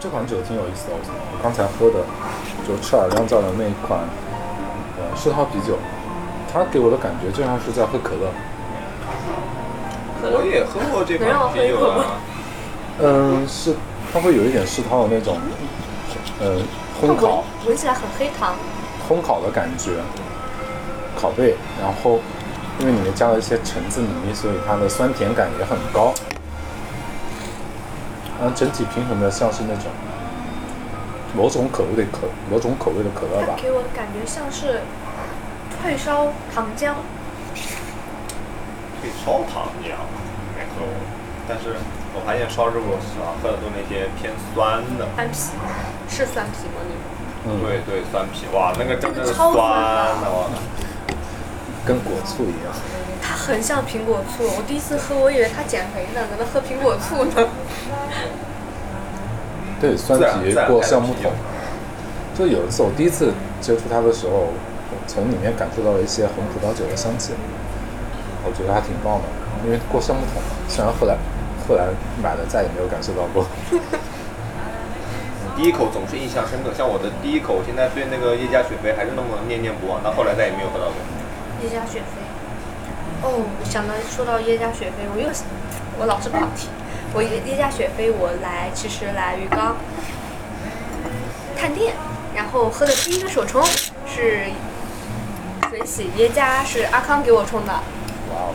这款酒挺有意思的，我刚才喝的就赤耳酿造的那一款，呃，世涛啤酒，它给我的感觉就像是在喝可乐。我也喝过这款啤酒啊。嗯，是，它会有一点世涛的那种，呃，烘烤，闻起来很黑糖，烘烤的感觉，烤焙，然后因为里面加了一些橙子泥，所以它的酸甜感也很高。嗯，整体平衡的像是那种某种口味的可某种口味的可乐吧。给我的感觉像是退烧糖浆。退烧糖浆没喝过，但是我发现烧之后喜欢喝的都那些偏酸的。酸啤是酸啤吗？那种？嗯，对对，酸啤，哇，那个真的是超酸酸的，哇。跟果醋一样。它很像苹果醋，我第一次喝，我以为它减肥呢，怎么喝苹果醋呢？对，酸啤过橡木桶。就有一次我第一次接触它的时候，我从里面感受到了一些红葡萄酒的香气，我觉得还挺棒的。因为过橡木桶嘛，虽然后来后来买了再也没有感受到过。第一口总是印象深刻，像我的第一口，现在对那个叶家雪菲还是那么念念不忘，到后来再也没有喝到过。耶加雪菲。哦，想到说到耶加雪菲，我又我老是跑题。我耶耶加雪菲，我来其实来鱼缸探店，然后喝的第一个手冲是水洗耶加，是阿康给我冲的。哇哦，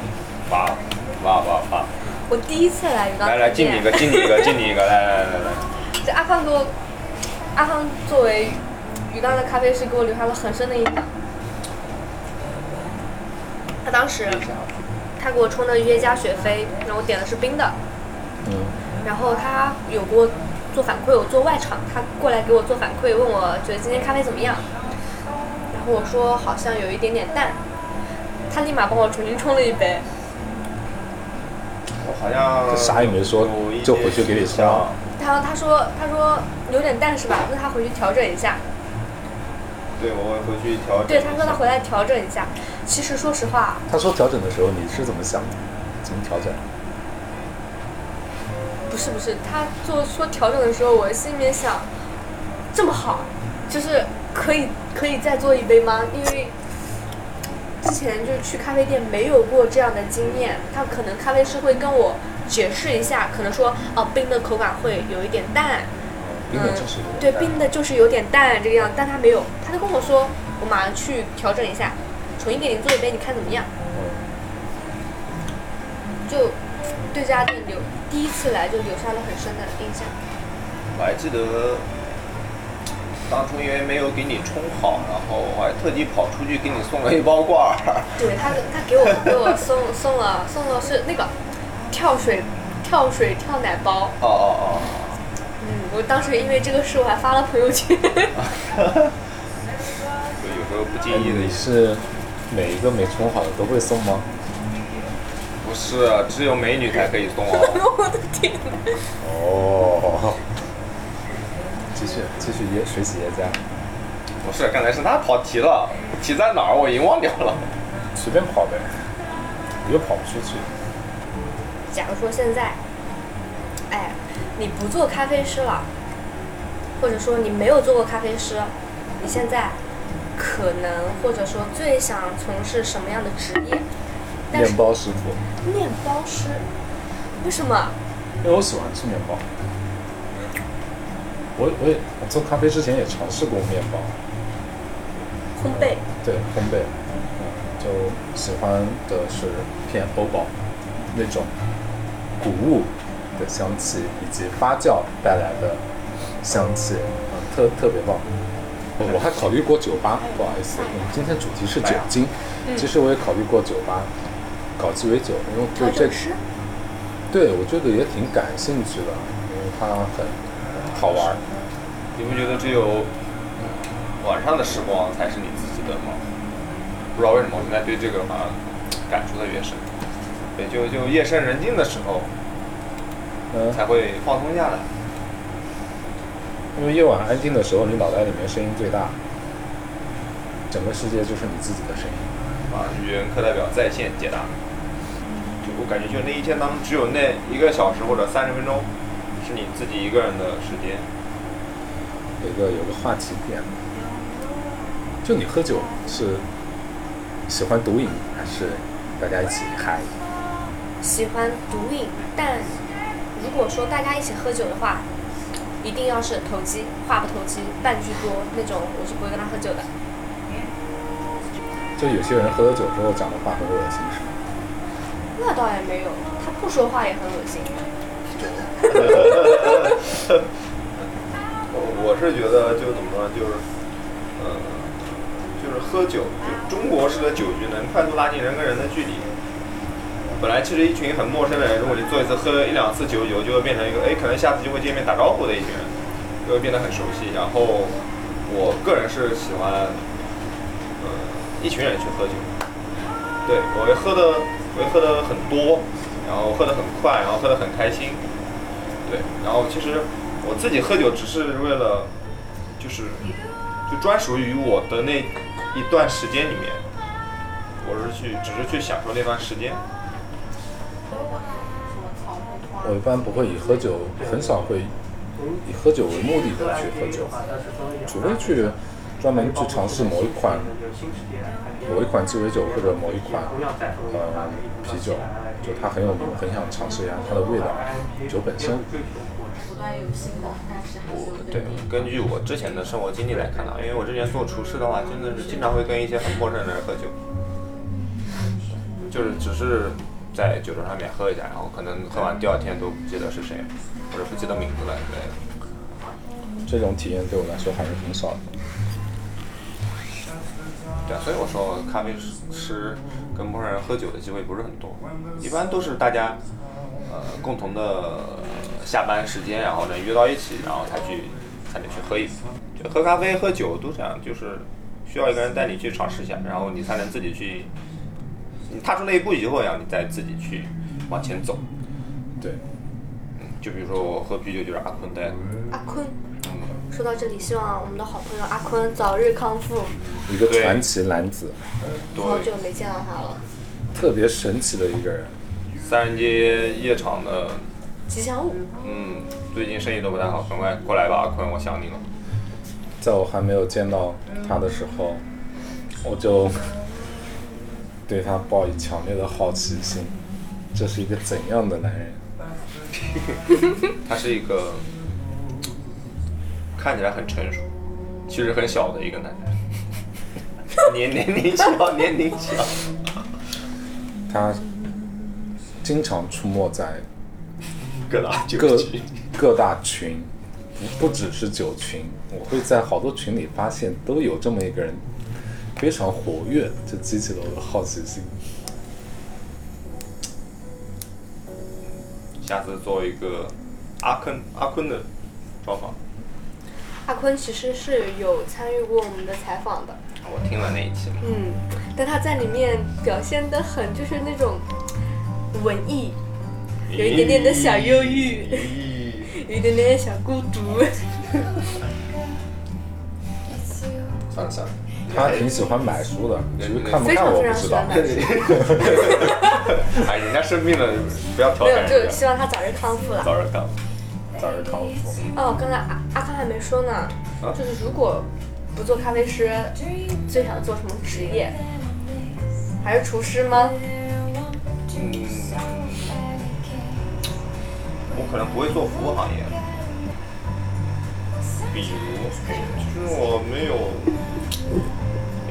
哇哦哇哇哇！我第一次来鱼缸来来，敬你一个，敬你一个，敬你一个，来来来来来。这阿康给我，阿康作为鱼缸的咖啡师，给我留下了很深的印象。他当时他给我冲的约加雪菲，然后我点的是冰的，嗯，然后他有给我做反馈，我做外场，他过来给我做反馈，问我觉得今天咖啡怎么样，然后我说好像有一点点淡，他立马帮我重新冲了一杯，我好像这啥也没说就回去给你冲了然后他说他说有点淡是吧？那他回去调整一下。对，我会回去调整。对，他说他回来调整一下。其实说实话，他说调整的时候你是怎么想的？怎么调整？不是不是，他做说调整的时候，我心里面想，这么好，就是可以可以再做一杯吗？因为之前就是去咖啡店没有过这样的经验，他可能咖啡师会跟我解释一下，可能说哦冰的口感会有一点淡，冰的就是对，冰的就是有点淡这个样，但他没有，他就跟我说，我马上去调整一下，重新给你做一杯，你看怎么样？就对这家店留第一次来就留下了很深的印象。我还记得当初因为没有给你冲好，然后我还特地跑出去给你送了一包罐儿。对他，他给我给我送送了送了是那个跳水跳水跳奶包，哦哦哦，嗯，我当时因为这个事我还发了朋友圈。就有时候不经哎意的你是每一个没充好的都会送吗？不是，只有美女才可以送哦。我的天哪！哦，继续继续椰水洗椰加，不是，刚才是他跑题了，题在哪儿我已经忘掉了。随便跑呗，你又跑不出去。假如说现在，哎，你不做咖啡师了，或者说你没有做过咖啡师，你现在可能或者说最想从事什么样的职业？面包师傅，面包师，为什么？因为我喜欢吃面包。我我也我做咖啡之前也尝试过面包，烘焙，对烘焙，嗯，就喜欢的是偏欧宝那种谷物的香气，以及发酵带来的香气，嗯，特特别棒。我我还考虑过酒吧，不好意思，我们今天主题是酒精，其实我也考虑过酒吧，搞鸡尾酒，因为对这个，对我觉得也挺感兴趣的，因为它很好玩儿。你不觉得只有晚上的时光才是你自己的吗？不知道为什么，我现在对这个好像感触的越深。对，就就夜深人静的时候嗯，才会放松下来。因为夜晚安静的时候，你脑袋里面声音最大，整个世界就是你自己的声音。啊，语言课代表在线解答。就我感觉，就那一天当中，只有那一个小时或者三十分钟，是你自己一个人的时间。有个有个话题点，就你喝酒是喜欢独饮还是大家一起嗨？喜欢独饮，但如果说大家一起喝酒的话，一定要是投机，话不投机半句多那种，我是不会跟他喝酒的。就有些人喝了酒之后讲的话很恶心，是吗？那倒也没有，他不说话也很恶心。我 我是觉得就怎么说，就是，呃，就是喝酒，就中国式的酒局能快速拉近人跟人的距离。本来其实一群很陌生的人，如果你做一次喝一两次酒酒，就会变成一个，哎，可能下次就会见面打招呼的一群人，就会变得很熟悉。然后，我个人是喜欢，呃，一群人去喝酒。对，我会喝的，我会喝的很多，然后喝的很快，然后喝的很开心。对，然后其实我自己喝酒只是为了，就是就专属于我的那一段时间里面，我是去只是去享受那段时间。我一般不会以喝酒，很少会以喝酒为目的的去喝酒，除非去专门去尝试某一款某一款鸡尾酒或者某一款呃啤酒，就它很有名，很想尝试一下它的味道，酒本身。我，对。，根据我之前的生活经历来看呢，因为我之前做厨师的话，真的是经常会跟一些很陌生的人喝酒，就是只是在酒桌上面喝一下，然后可能喝完第二天都不记得是谁，或者不记得名字了之类的。这种体验对我来说还是很少的。对，所以我说咖啡师跟陌生人喝酒的机会不是很多，一般都是大家呃共同的下班时间，然后能约到一起，然后才去才能去喝一次。就喝咖啡、喝酒都这样，就是需要一个人带你去尝试一下，然后你才能自己去，踏出那一步以后，然后你再自己去往前走。对，嗯，就比如说我喝啤酒就是阿坤带的，阿坤，嗯，说到这里，希望我们的好朋友阿坤早日康复。一个传奇男子，对好久，没见到他了，特别神奇的一个人。三人街夜场的吉祥物。嗯，最近生意都不太好，赶快过来吧，阿坤，我想你了。在我还没有见到他的时候，我就对他抱以强烈的好奇心。这是一个怎样的男人？他是一个看起来很成熟，其实很小的一个男人，年年龄小，年龄小。他经常出没在各大酒各，各大群，不不只是酒群，我会在好多群里发现都有这么一个人，非常活跃，这激起了我的好奇心。下次做一个阿坤阿坤的专访，阿坤其实是有参与过我们的采访的，我听了那一期，嗯，但他在里面表现的很就是那种文艺，有一点点的小忧郁，有一点点小孤独。算 了算了，他挺喜欢买书的，至于看不非看常非常喜我不知道欢。买书，哎，人家生病了，不要调没有，就希望他早日康复了。早日康复。早日康复。哦，刚才阿阿康还没说呢，啊就是如果不做咖啡师，最想做什么职业？还是厨师吗？嗯，我可能不会做服务行业，比如，其实我没有，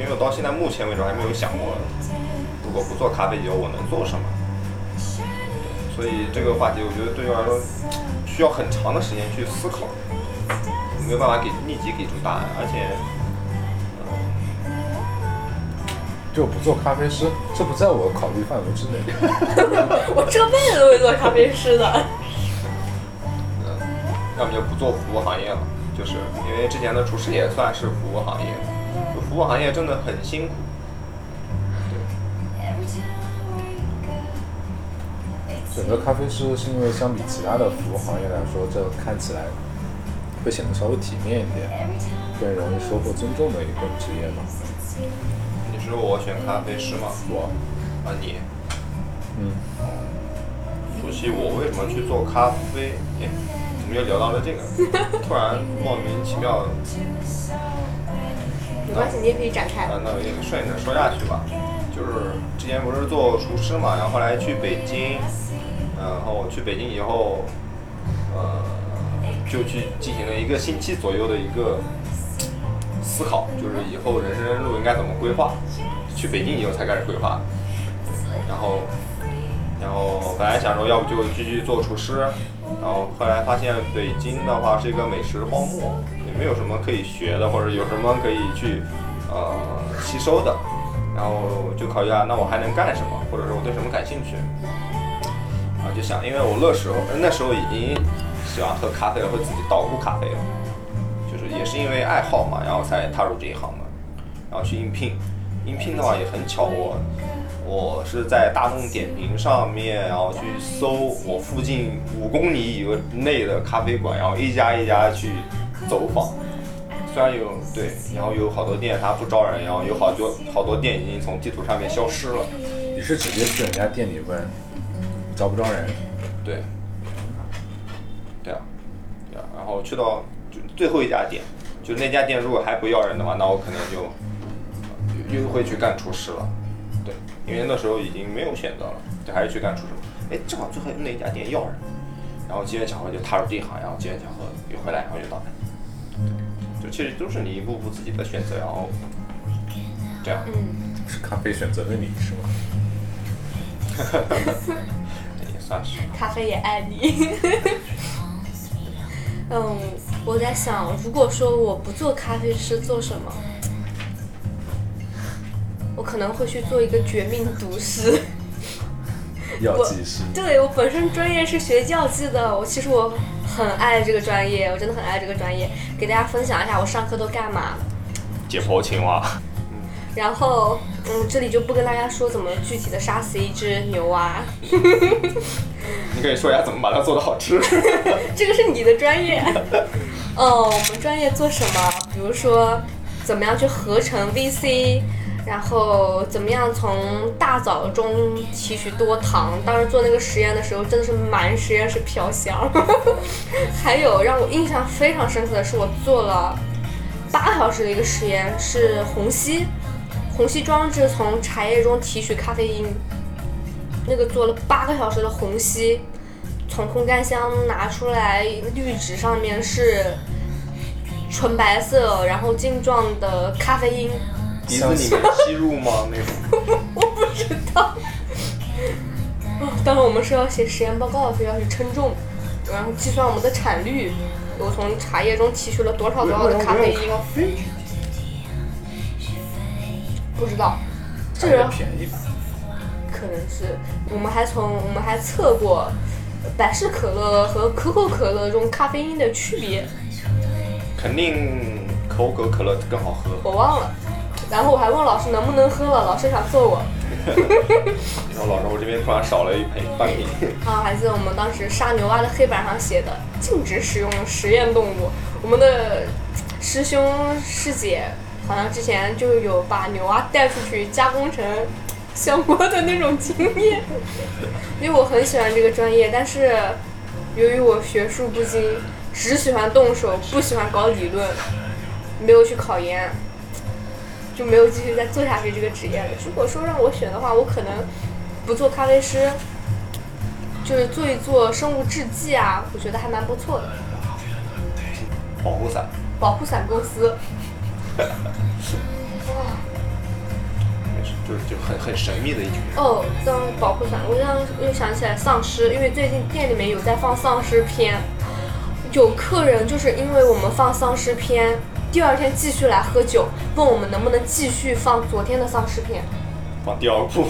因为我到现在目前为止还没有想过，如果不做咖啡酒，我能做什么。所以这个话题，我觉得对我来说需要很长的时间去思考，没有办法给立即给出答案，而且，就不做咖啡师，这不在我考虑范围之内。我这辈子都会做咖啡师的。嗯，要么就不做服务行业了，就是因为之前的厨师也算是服务行业，就服务行业真的很辛苦。选择咖啡师是因为相比其他的服务行业来说，这看起来会显得稍微体面一点，更容易收获尊重的一个职业吧。你是说我选咖啡师吗？我，啊你，嗯，说起我为什么去做咖啡，哎，怎么又聊到了这个？突然莫名其妙，没关系，你也可以展开。啊，那我也顺着说下去吧。就是之前不是做厨师嘛，然后后来去北京，然后去北京以后，呃，就去进行了一个星期左右的一个思考，就是以后人生路应该怎么规划。去北京以后才开始规划，然后，然后本来想说要不就继续做厨师，然后后来发现北京的话是一个美食荒漠，没有什么可以学的，或者有什么可以去呃吸收的，然后就考虑啊，那我还能干什么，或者说我对什么感兴趣，然后就想，因为我那时候那时候已经喜欢喝咖啡了，会自己捣鼓咖啡了，就是也是因为爱好嘛，然后才踏入这一行的，然后去应聘，应聘的话也很巧，我我是在大众点评上面，然后去搜我附近五公里以内的咖啡馆，然后一家一家去走访。虽然有对，然后有好多店它不招人，然后有好多好多店已经从地图上面消失了。你是直接去人家店里问，招不招人？对，对啊，对啊，然后去到就最后一家店，就那家店如果还不要人的话，那我可能就又又会去干厨师了。对，因为那时候已经没有选择了，就还是去干厨师。哎，正好最后那家店要人，然后机缘巧合就踏入这一行，然后机缘巧合又回来，然后又到就其实都是你一步步自己的选择，然后这样。嗯，是咖啡选择了你是吗？也算是。咖啡也爱你。嗯，我在想，如果说我不做咖啡师，做什么？我可能会去做一个绝命毒师。药剂师。对我本身专业是学药剂的，我其实我很爱这个专业，我真的很爱这个专业。给大家分享一下我上课都干嘛。解剖青蛙。然后，嗯，这里就不跟大家说怎么具体的杀死一只牛蛙，你可以说一下怎么把它做的好吃。这个是你的专业。哦，我们专业做什么？比如说，怎么样去合成 VC，然后怎么样从大枣中提取多糖。当时做那个实验的时候，真的是满实验室飘香。还有让我印象非常深刻的是，我做了八个小时的一个实验，是虹吸。虹吸装置从茶叶中提取咖啡因，那个做了八个小时的虹吸，从烘干箱拿出来，滤纸上面是纯白色，然后晶状的咖啡因。鼻子里面吸入吗？那种？我不知道。哦，当时我们是要写实验报告，所以要去称重，然后计算我们的产率。我从茶叶中提取了多少多少的咖啡因？不知道，这还个是便宜吧？可能是我们还从我们还测过百事可乐和可口可乐中咖啡因的区别，肯定可口可乐更好喝。我忘了。然后我还问老师能不能喝了，老师想揍我。然后老师，我这边突然少了一瓶半瓶。啊，还记得我们当时杀牛蛙的黑板上写的禁止使用实验动物。我们的师兄师姐好像之前就有把牛蛙带出去加工成香锅的那种经验。因为我很喜欢这个专业，但是由于我学术不精，只喜欢动手，不喜欢搞理论，没有去考研。就没有继续再做下去这个职业了。如果说让我选的话，我可能不做咖啡师，就是做一做生物制剂啊，我觉得还蛮不错的。保护伞。保护伞公司。没事，就是就很很神秘的一群人。哦，当保护伞，我让又想起来丧尸，因为最近店里面有在放丧尸片，有客人就是因为我们放丧尸片。第二天继续来喝酒，问我们能不能继续放昨天的丧尸片。放第二部。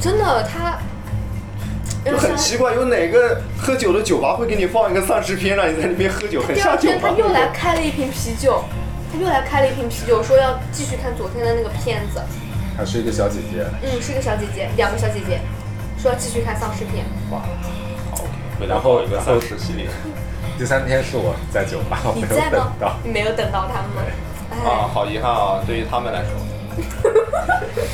真的，他就很奇怪，有哪个喝酒的酒吧会给你放一个丧尸片，让你在那边喝酒，很第二下酒吧？天他又来开了一瓶啤酒，他又来开了一瓶啤酒，说要继续看昨天的那个片子。还是一个小姐姐。嗯，是一个小姐姐，两个小姐姐，说要继续看丧尸片。哇，好，回来后一个丧尸系列。第三天是我在酒吧，我没有你在吗等到。？你没有等到他们吗？哎，啊，好遗憾啊！对于他们来说，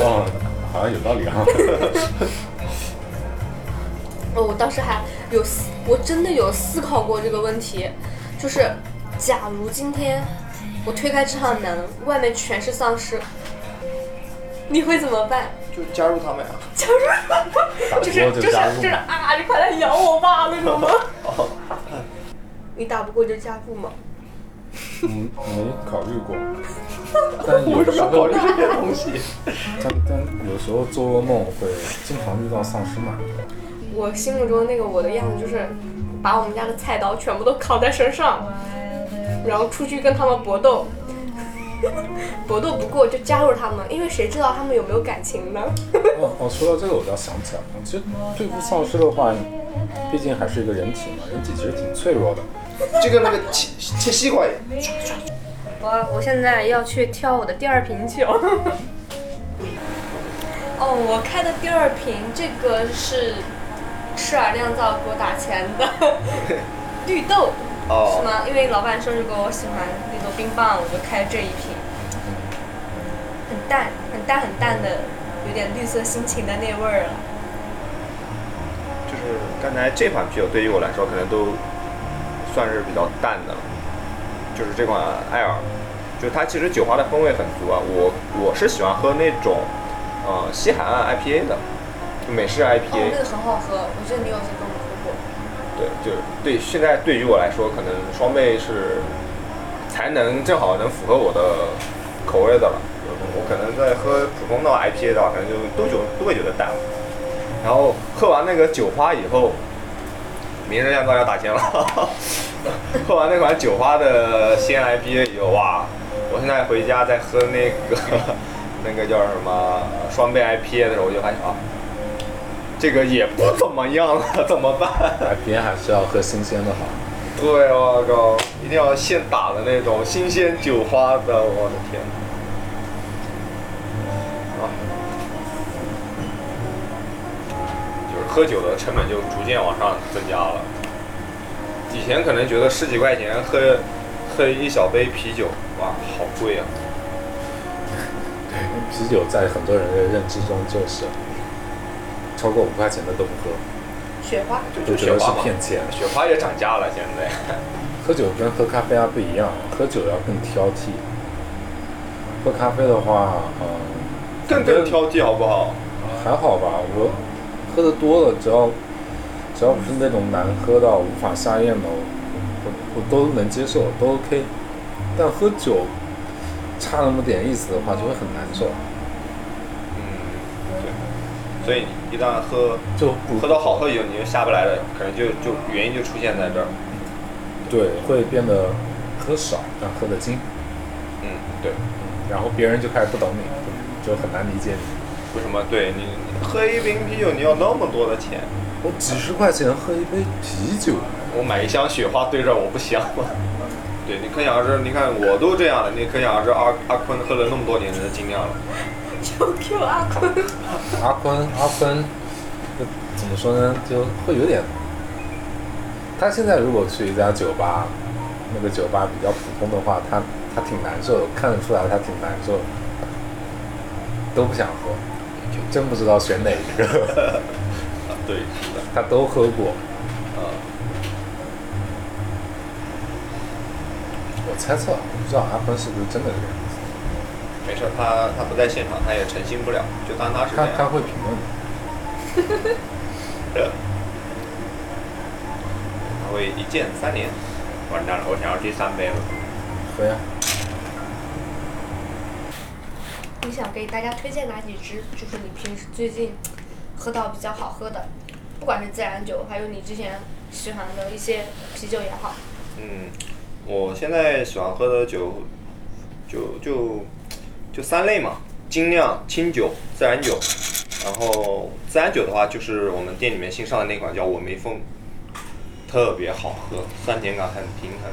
哦，好像有道理啊。哦，我当时还有思，我真的有思考过这个问题，就是假如今天我推开这扇门，外面全是丧尸，你会怎么办？就加入他们呀。加入，就是就是就是啊，你快来咬我吧那种吗？哦，你打不过就加入吗？嗯，没考虑过。但有时候考虑，这些东西。但但有时候做噩梦会经常遇到丧尸嘛。我心目中那个我的样子就是把我们家的菜刀全部都扛在身上，然后出去跟他们搏斗，搏斗不过就加入他们，因为谁知道他们有没有感情呢？哦哦，说到这个我倒想起来了，其实对付丧尸的话，毕竟还是一个人体嘛，人体其实挺脆弱的。就跟那个切切西瓜一样。我我现在要去挑我的第二瓶酒。哦，我开的第二瓶，这个是赤耳酿造给我打钱的 绿豆，哦是吗？因为老板说如果我喜欢绿豆冰棒，我就开这一瓶，很淡，很淡很淡的，有点绿色心情的那味儿了。就是刚才这款啤酒对于我来说，可能都算是比较淡的了。就是这款艾尔，就它其实酒花的风味很足啊。我我是喜欢喝那种，呃，西海岸 IPA 的，就美式哦，IPA。那个很好喝，我记得你有次跟我们喝过。对，就是对，现在对于我来说，可能双倍是才能正好能符合我的口味的了。我可能在喝普通的 IPA 的话，可能就都觉都会觉得淡了。然后喝完那个酒花以后，明日酿造要打钱了。喝完那款酒花的鲜 IPA 以后，哇！我现在回家在喝那个 那个叫什么双倍 IPA 的时候，我就发现啊，这个也不怎么样了，怎么办？？IPA 还是要喝新鲜的好。对，我靠，一定要现打的那种新鲜酒花的，我的天！啊，就是喝酒的成本就逐渐往上增加了。以前可能觉得十几块钱喝喝一小杯啤酒，哇，好贵啊！啤酒在很多人的认知中就是超过五块钱的都不喝，雪花，就觉得是就雪花嘛，骗钱。雪花也涨价了，现在。喝酒跟喝咖啡啊不一样，喝酒要更挑剔。喝咖啡的话，嗯，更更挑剔好不好？还好吧，我喝的多了，只要只要不是那种难喝到无法下咽的，我我我都能接受，都 OK。但喝酒差那么点意思的话，就会很难受，嗯，对。所以一旦喝就不喝到好喝酒，你就下不来了，可能就就原因就出现在这儿。对，会变得喝少，但喝得精，嗯，对。然后别人就开始不懂你，就很难理解你。为什么？对你喝一瓶啤酒你要那么多的钱？我几十块钱喝一杯啤酒，我买一箱雪花对着我不香吗？对，你可想而知，你看我都这样了，你可想而知阿阿坤喝了那么多年的精酿了。QQ 阿坤，阿坤阿坤，怎么说呢，就会有点。他现在如果去一家酒吧，那个酒吧比较普通的话，他他挺难受的，看得出来他挺难受的，都不想喝，真不知道选哪一个。啊，对，是的，他都喝过，啊，我猜测，我不知道阿坤是不是真的这个样子。没事，他他不在现场，他也澄清不了，就当他是这他他。会评论的。他会一键三连。完蛋了，我想要第三杯了。喝呀，你想给大家推荐哪几支？就是你平时最近喝到比较好喝的，不管是自然酒，还有你之前喜欢的一些啤酒也好。嗯，我现在喜欢喝的酒，就就就三类嘛，精酿、清酒、自然酒。然后自然酒的话，就是我们店里面新上的那款叫我梅峰，特别好喝，酸甜感很平衡，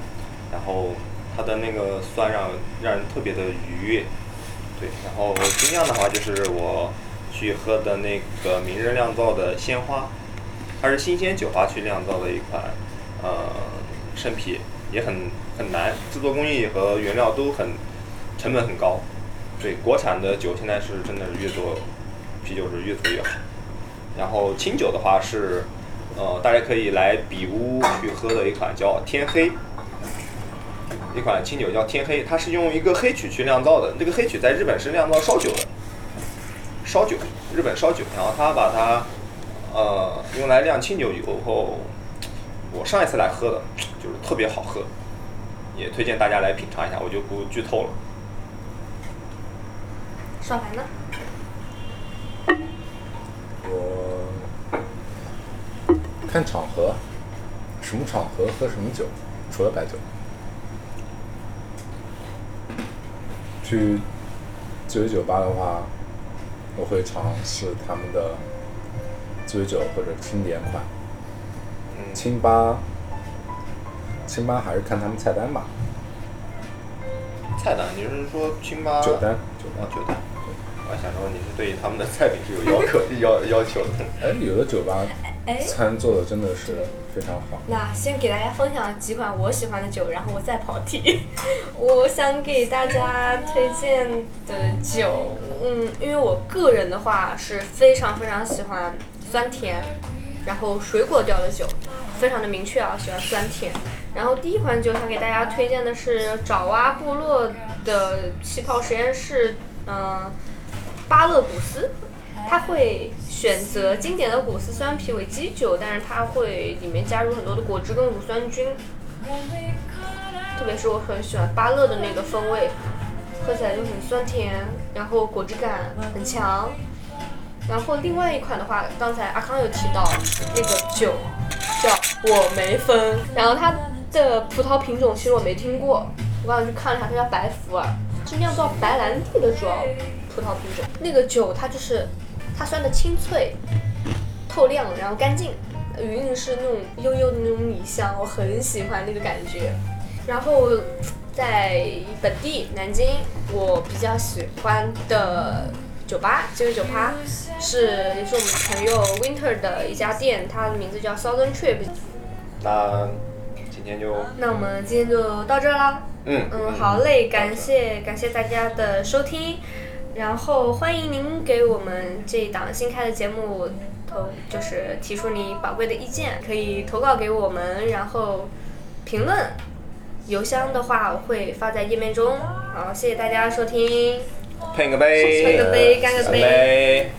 然后它的那个酸让让人特别的愉悦。对，然后精酿的话就是我去喝的那个明日酿造的鲜花，它是新鲜酒花去酿造的一款，呃，生啤，也很很难，制作工艺和原料都很成本很高，对，国产的酒现在是真的是越做啤酒是越做越好。然后清酒的话是，呃，大家可以来比屋去喝的一款叫天黑，一款清酒叫天黑，它是用一个黑曲去酿造的。这个黑曲在日本是酿造烧酒的，烧酒，日本烧酒，然后他把它呃用来酿清酒以后，我上一次来喝的，就是特别好喝，也推荐大家来品尝一下，我就不剧透了。少凡呢？我看场合，什么场合喝什么酒，除了白酒。去鸡尾酒吧的话，我会尝试他们的鸡尾酒或者经典款。嗯，清吧，清吧还是看他们菜单吧，菜单，你是说清吧？酒单，酒单，啊酒单。我还想说你是对于他们的菜品是有要求要要求的。哎，有的酒吧哎，餐做的真的是非常好。那先给大家分享几款我喜欢的酒，然后我再跑题。我想给大家推荐的酒，嗯，因为我个人的话是非常非常喜欢酸甜，然后水果调的酒，非常的明确啊，喜欢酸甜。然后第一款酒想给大家推荐的是爪哇部落的气泡实验室，嗯、巴勒古斯。它会选择经典的古斯酸啤为基酒，但是它会里面加入很多的果汁跟乳酸菌，特别是我很喜欢巴勒的那个风味，喝起来就很酸甜，然后果汁感很强。然后另外一款的话，刚才阿康有提到那个酒叫我没分，然后它的葡萄品种其实我没听过，我刚才去看了一下，它叫白福尔，是酿造白兰地的主要葡萄品种。那个酒它就是它酸的清脆、透亮，然后干净，余韵是那种悠悠的那种米香，我很喜欢那个感觉。然后在本地南京，我比较喜欢的酒吧，这个酒吧是也是我们朋友 Winter 的一家店，它的名字叫 Southern Trip。那今天就那我们今天就到这儿啦。嗯嗯，好嘞，感谢感谢大家的收听，然后欢迎您给我们这一档新开的节目投，就是提出你宝贵的意见，可以投稿给我们，然后评论。邮箱的话我会发在页面中。好，谢谢大家收听，碰个杯，碰个杯干个杯。